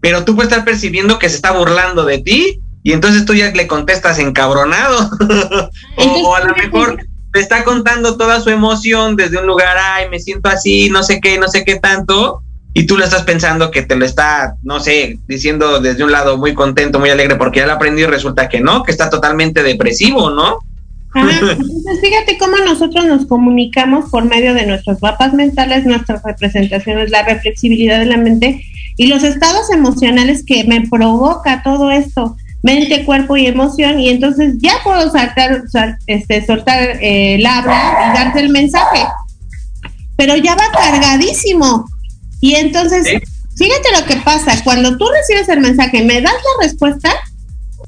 pero tú puedes estar percibiendo que se está burlando de ti y entonces tú ya le contestas encabronado. o, o, a lo mejor te está contando toda su emoción desde un lugar, ay, me siento así, no sé qué, no sé qué tanto y tú lo estás pensando que te lo está, no sé, diciendo desde un lado muy contento, muy alegre porque ya lo aprendió y resulta que no, que está totalmente depresivo, ¿no? Ah, entonces fíjate cómo nosotros nos comunicamos por medio de nuestros mapas mentales, nuestras representaciones, la reflexibilidad de la mente y los estados emocionales que me provoca todo esto, mente, cuerpo y emoción, y entonces ya puedo saltar, este, soltar eh, el habla y darte el mensaje. Pero ya va cargadísimo, y entonces, ¿Sí? fíjate lo que pasa, cuando tú recibes el mensaje me das la respuesta,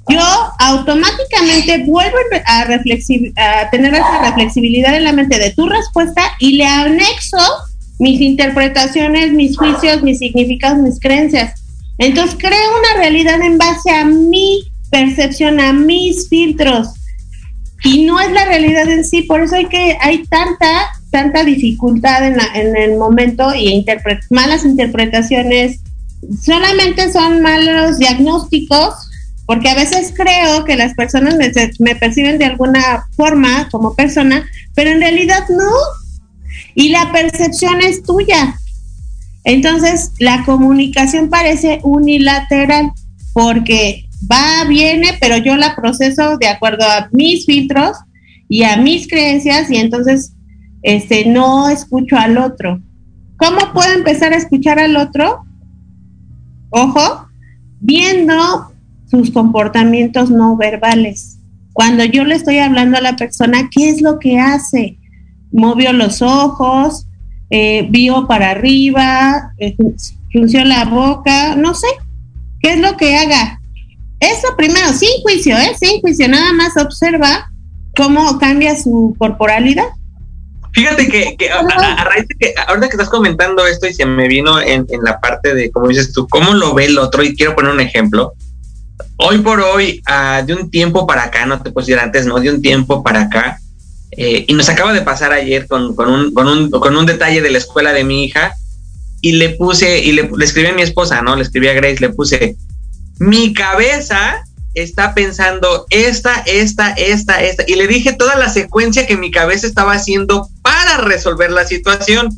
yo automáticamente vuelvo a, a tener esa reflexibilidad en la mente de tu respuesta y le anexo mis interpretaciones, mis juicios, mis significados, mis creencias. Entonces creo una realidad en base a mi percepción, a mis filtros. Y no es la realidad en sí, por eso hay que hay tanta tanta dificultad en, la, en el momento y malas interpretaciones, solamente son malos diagnósticos, porque a veces creo que las personas me, me perciben de alguna forma como persona, pero en realidad no. Y la percepción es tuya. Entonces, la comunicación parece unilateral porque va, viene, pero yo la proceso de acuerdo a mis filtros y a mis creencias y entonces este, no escucho al otro. ¿Cómo puedo empezar a escuchar al otro? Ojo, viendo sus comportamientos no verbales. Cuando yo le estoy hablando a la persona, ¿qué es lo que hace? Movió los ojos, eh, vio para arriba, eh, frunció la boca, no sé. ¿Qué es lo que haga? Eso primero, sin juicio, ¿eh? Sin juicio, nada más observa cómo cambia su corporalidad. Fíjate que, a, raíz de que ahorita que estás comentando esto y se me vino en, en, la parte de, como dices tú, cómo lo ve el otro, y quiero poner un ejemplo. Hoy por hoy, uh, de un tiempo para acá, no te puedo decir antes, no, de un tiempo para acá, eh, y nos acaba de pasar ayer con, con, un, con, un, con un detalle de la escuela de mi hija, y le puse, y le, le escribí a mi esposa, ¿no? Le escribí a Grace, le puse, mi cabeza está pensando esta, esta, esta, esta. Y le dije toda la secuencia que mi cabeza estaba haciendo para resolver la situación.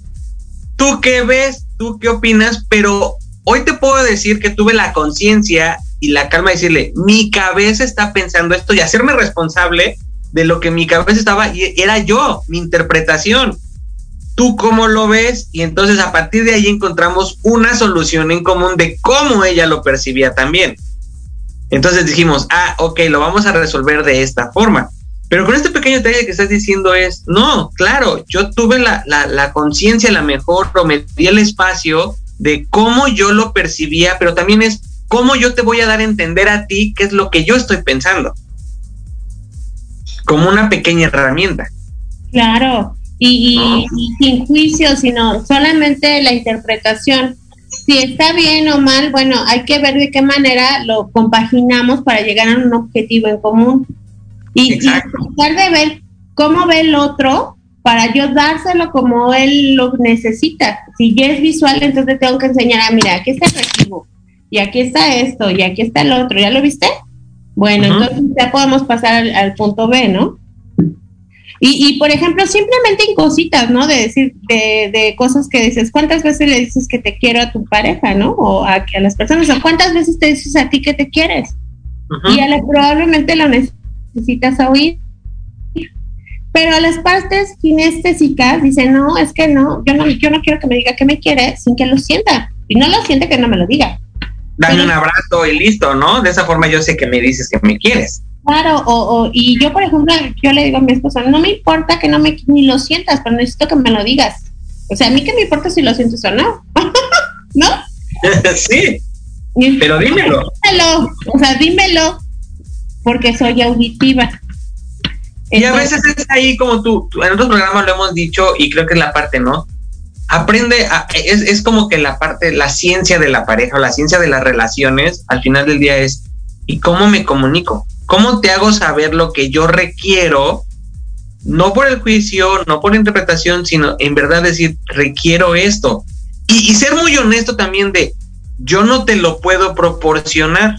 ¿Tú qué ves? ¿Tú qué opinas? Pero hoy te puedo decir que tuve la conciencia y la calma de decirle, mi cabeza está pensando esto y hacerme responsable de lo que mi cabeza estaba y era yo, mi interpretación. ¿Tú cómo lo ves? Y entonces a partir de ahí encontramos una solución en común de cómo ella lo percibía también. Entonces dijimos, ah, ok, lo vamos a resolver de esta forma. Pero con este pequeño detalle que estás diciendo es, no, claro, yo tuve la, la, la conciencia, la mejor, prometí el espacio de cómo yo lo percibía, pero también es cómo yo te voy a dar a entender a ti qué es lo que yo estoy pensando. Como una pequeña herramienta. Claro, y, sin juicio, sino solamente la interpretación. Si está bien o mal, bueno, hay que ver de qué manera lo compaginamos para llegar a un objetivo en común. Y, tratar de ver cómo ve el otro para yo dárselo como él lo necesita. Si ya es visual, entonces tengo que enseñar, a ah, mira, aquí está el recibo, y aquí está esto, y aquí está el otro, ¿ya lo viste? Bueno, entonces ya podemos pasar al punto B, ¿no? Y, y, por ejemplo, simplemente en cositas, ¿no? De decir, de, de, cosas que dices, ¿cuántas veces le dices que te quiero a tu pareja, ¿no? O a, a las personas, o cuántas veces te dices a ti que te quieres. Y a la, probablemente lo necesitas oír. Pero a las partes kinestésicas dicen, no, es que no, yo no, yo no quiero que me diga que me quiere sin que lo sienta. Y no lo siente que no me lo diga. Dame un abrazo y listo, ¿no? De esa forma yo sé que me dices que me quieres. Claro, o, y yo, por ejemplo, yo le digo a mi esposa, no me importa que no me ni lo sientas, pero necesito que me lo digas. O sea, a mí que me importa si lo sientes o no. ¿No? sí. pero dímelo. Dímelo, o sea, dímelo, porque soy auditiva. y a veces es ahí como tú, en otros programas lo hemos dicho y creo que es la parte, ¿no? Aprende, es, es como que la parte, la ciencia de la pareja, la ciencia de las relaciones, al final del día es, ¿y cómo me comunico? ¿Cómo te hago saber lo que yo requiero? No por el juicio, no por la interpretación, sino en verdad decir, requiero esto. Y, ser muy honesto también de, yo no te lo puedo proporcionar.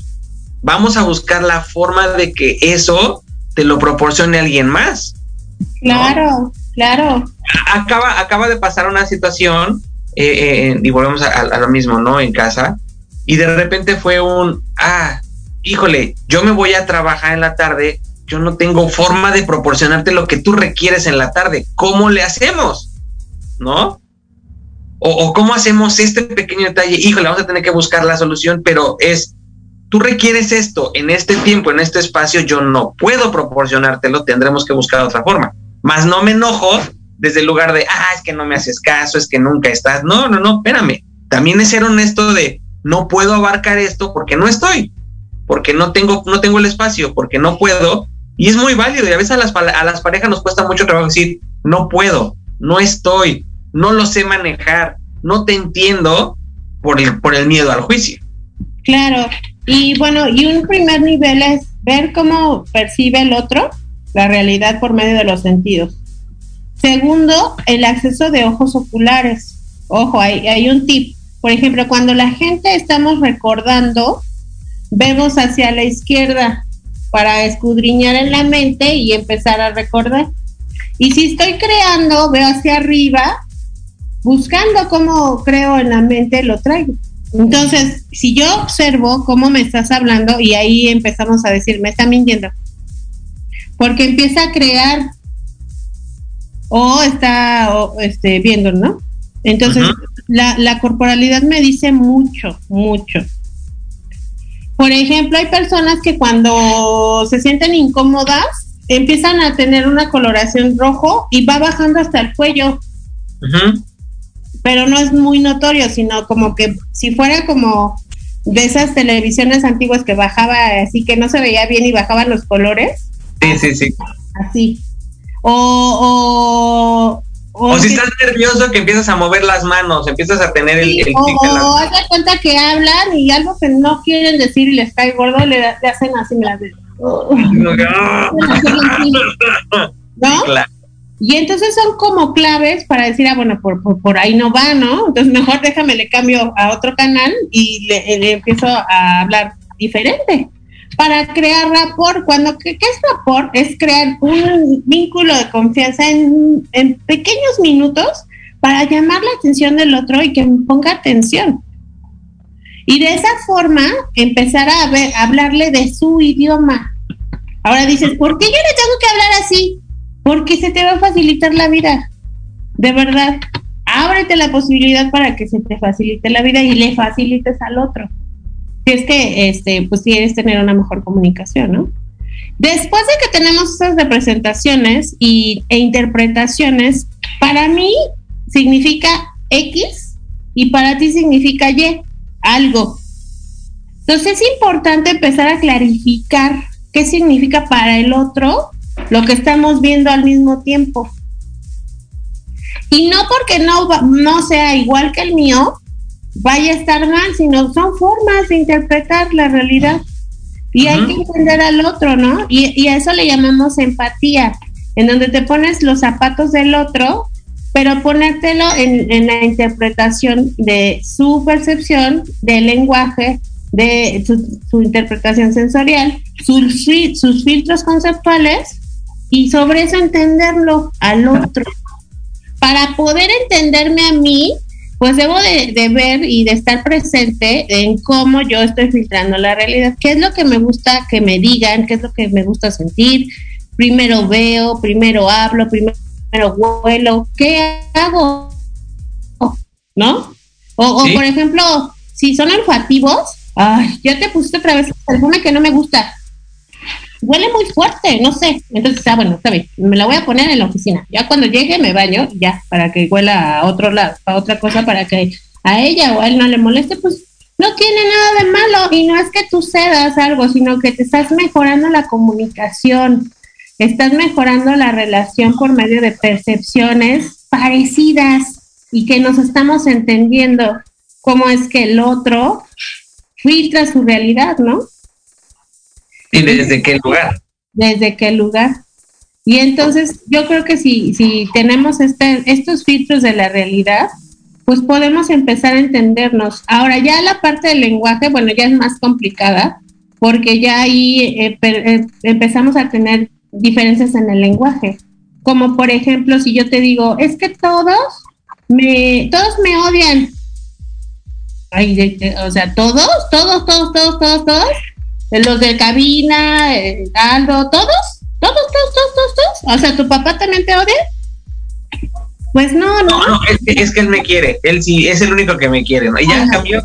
Vamos a buscar la forma de que eso te lo proporcione alguien más. Claro, claro. Acaba, acaba de pasar una situación, eh, eh, y volvemos a, a, lo mismo, ¿no? En casa, y de repente fue un, ah, híjole, yo me voy a trabajar en la tarde, yo no tengo forma de proporcionarte lo que tú requieres en la tarde. ¿Cómo le hacemos? ¿No? O, cómo hacemos este pequeño detalle, híjole, vamos a tener que buscar la solución, pero es, tú requieres esto en este tiempo, en este espacio, yo no puedo proporcionártelo, tendremos que buscar otra forma. Más no me enojo desde el lugar de, ah, es que no me haces caso, es que nunca estás. No, no, no, espérame. También es ser honesto de, no puedo abarcar esto porque no estoy porque no tengo, no tengo el espacio, porque no puedo. Y es muy válido. Y a veces a las, a las parejas nos cuesta mucho trabajo decir, no puedo, no estoy, no lo sé manejar, no te entiendo por el, por el miedo al juicio. Claro. Y bueno, y un primer nivel es ver cómo percibe el otro la realidad por medio de los sentidos. Segundo, el acceso de ojos oculares. Ojo, hay, hay un tip. Por ejemplo, cuando la gente estamos recordando, vemos hacia la izquierda para escudriñar en la mente y empezar a recordar. Y si estoy creando, veo hacia arriba, buscando cómo creo en la mente, lo traigo. Entonces, si yo observo cómo me estás hablando y ahí empezamos a decir, me está mintiendo, porque empieza a crear o está este, viendo, ¿no? Entonces, la, la corporalidad me dice mucho, mucho. Por ejemplo, hay personas que cuando se sienten incómodas empiezan a tener una coloración rojo y va bajando hasta el cuello. Pero no es muy notorio, sino como que si fuera como de esas televisiones antiguas que bajaba así que no se veía bien y bajaban los colores. Sí, sí, sí. Así. O, o, si estás nervioso que empiezas a mover las manos, empiezas a tener el... el o, haz de cuenta que hablan y algo que no quieren decir y les cae gordo, le, hacen así, las ¿No? Y entonces son como claves para decir, ah, bueno, por, por, ahí no va, ¿no? Entonces mejor déjame, le cambio a otro canal y le, le empiezo a hablar diferente para crear rapport. Cuando, ¿qué, es rapport? Es crear un vínculo de confianza en, pequeños minutos para llamar la atención del otro y que ponga atención. Y de esa forma empezar a, ver, a hablarle de su idioma. Ahora dices, ¿por qué yo le tengo que hablar así? Porque se te va a facilitar la vida. De verdad, ábrete la posibilidad para que se te facilite la vida y le facilites al otro. Es que, este, pues quieres tener una mejor comunicación, ¿no? Después de que tenemos esas representaciones y, e interpretaciones, para mí significa X y para ti significa Y, algo. Entonces es importante empezar a clarificar qué significa para el otro lo que estamos viendo al mismo tiempo. Y no porque no, no sea igual que el mío, vaya a estar mal, sino son formas de interpretar la realidad. Y hay que entender al otro, ¿no? Y, a eso le llamamos empatía, en donde te pones los zapatos del otro, pero ponértelo en, la interpretación de su percepción del lenguaje, de su, interpretación sensorial, sus, sus filtros conceptuales, y sobre eso entenderlo al otro. Para poder entenderme a mí, pues debo de, ver y de estar presente en cómo yo estoy filtrando la realidad, qué es lo que me gusta que me digan, qué es lo que me gusta sentir. Primero veo, primero hablo, primero vuelo, ¿qué hago? ¿No? O, por ejemplo, si son olfativos, ay, ya te pusiste otra vez el perfume que no me gusta huele muy fuerte, no sé. Entonces, ah, bueno, está bien, me la voy a poner en la oficina. Ya cuando llegue me baño, ya, para que huela a otro lado, a otra cosa, para que a ella o a él no le moleste, pues no tiene nada de malo. Y no es que tú cedas algo, sino que te estás mejorando la comunicación, estás mejorando la relación por medio de percepciones parecidas y que nos estamos entendiendo cómo es que el otro filtra su realidad, ¿no? ¿Y desde qué lugar? Desde qué lugar. Y entonces yo creo que si, si tenemos este, estos filtros de la realidad, pues podemos empezar a entendernos. Ahora ya la parte del lenguaje, bueno, ya es más complicada, porque ya ahí eh, eh, empezamos a tener diferencias en el lenguaje. Como por ejemplo, si yo te digo, es que todos me, todos me odian. O sea, todos, todos, todos, todos, todos, todos los de cabina, eh, Aldo, todos, todos, todos, todos, todos, O sea, ¿tu papá también te odia? Pues no, no. No, es, que, él me quiere, él sí, es el único que me quiere, ¿no? Y ya cambió.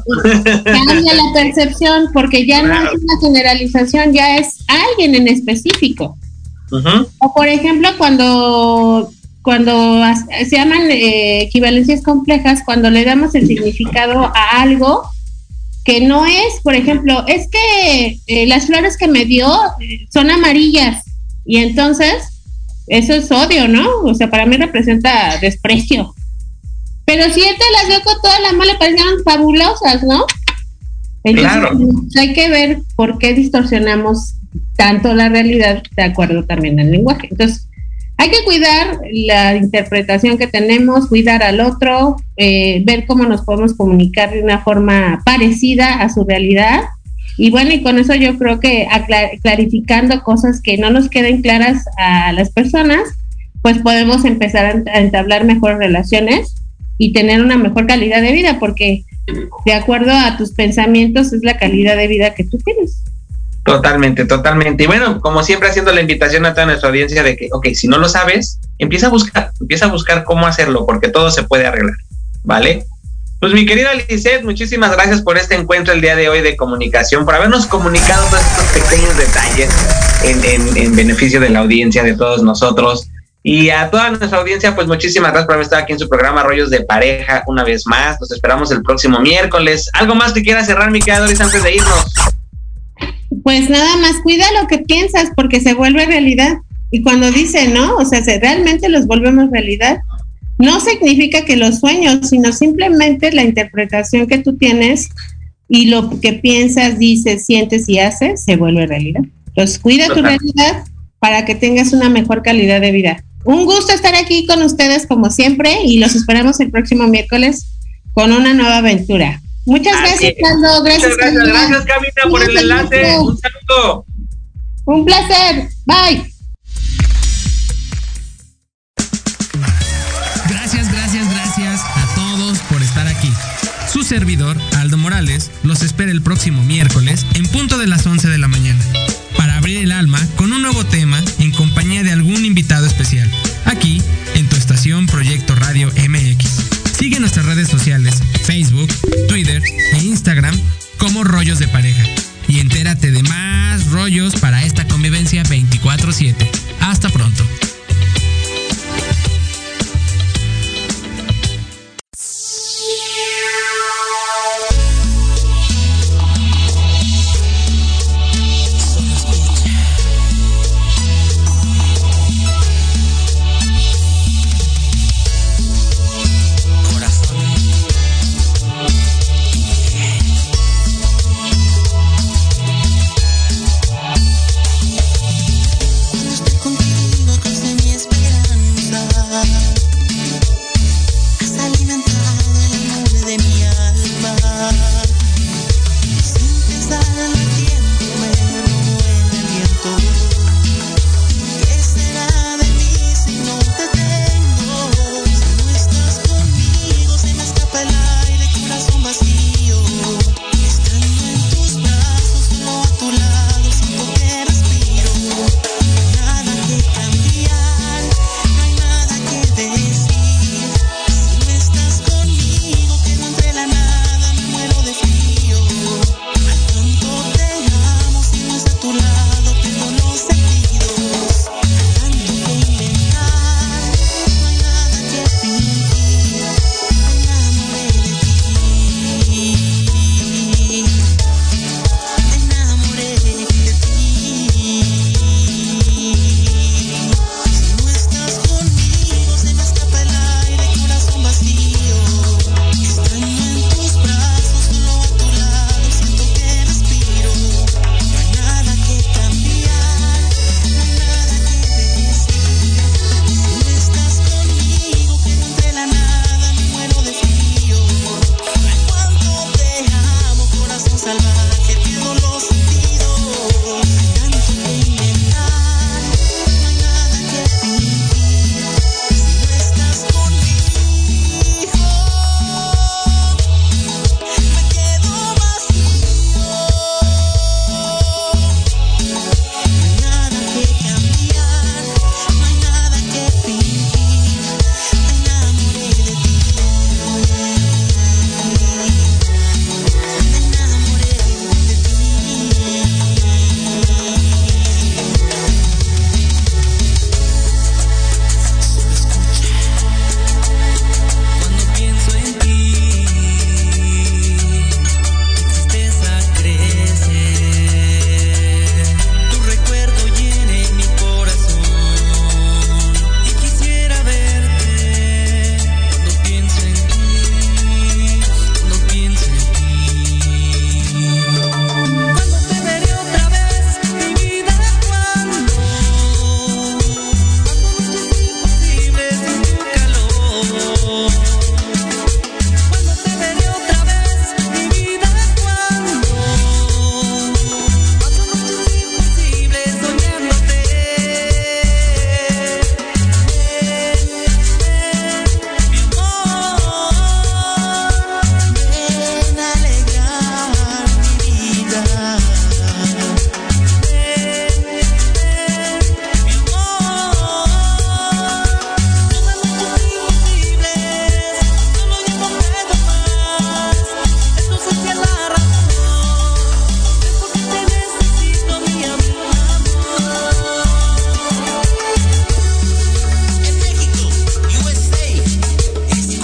Cambia la percepción, porque ya no es una generalización, ya es alguien en específico. O por ejemplo, cuando cuando se llaman eh, equivalencias complejas, cuando le damos el significado a algo que no es, por ejemplo, es que eh, las flores que me dio son amarillas y entonces eso es odio, ¿no? O sea, para mí representa desprecio. Pero si él te las dio con toda la mole, parecieron fabulosas, ¿no? claro. Pues, hay que ver por qué distorsionamos tanto la realidad de acuerdo también al lenguaje. Entonces, hay que cuidar la interpretación que tenemos, cuidar al otro, eh, ver cómo nos podemos comunicar de una forma parecida a su realidad. Y bueno, y con eso yo creo que clarificando cosas que no nos queden claras a las personas, pues podemos empezar a entablar mejores relaciones y tener una mejor calidad de vida, porque de acuerdo a tus pensamientos es la calidad de vida que tú tienes. Totalmente, totalmente. Y bueno, como siempre haciendo la invitación a toda nuestra audiencia de que, ok, si no lo sabes, empieza a buscar, empieza a buscar cómo hacerlo, porque todo se puede arreglar, ¿vale? Pues mi querida Lizeth, muchísimas gracias por este encuentro el día de hoy de comunicación, por habernos comunicado todos estos pequeños detalles en, en beneficio de la audiencia, de todos nosotros. Y a toda nuestra audiencia, pues muchísimas gracias por haber estado aquí en su programa Rollos de Pareja una vez más. Nos esperamos el próximo miércoles. ¿Algo más que quiera cerrar, mi querida Doris, antes de irnos? Pues nada más cuida lo que piensas porque se vuelve realidad. Y cuando dice, ¿no? O sea, realmente los volvemos realidad. No significa que los sueños, sino simplemente la interpretación que tú tienes y lo que piensas, dices, sientes y haces se vuelve realidad. Entonces, cuida tu realidad para que tengas una mejor calidad de vida. Un gusto estar aquí con ustedes como siempre y los esperamos el próximo miércoles con una nueva aventura. Muchas gracias, Carlos. Gracias, Muchas gracias, gracias, Camila, por el enlace. Un saludo. Un placer. Bye. Gracias, gracias, gracias a todos por estar aquí. Su servidor, Aldo Morales los espera el próximo miércoles en punto de las 11 de la mañana para abrir el alma con un nuevo tema en compañía de algún invitado especial, aquí en tu estación Proyecto Radio MX. Sigue nuestras redes sociales, Facebook, Twitter e Instagram como Rollos de Pareja y entérate de más rollos para esta convivencia 24/7. Hasta pronto.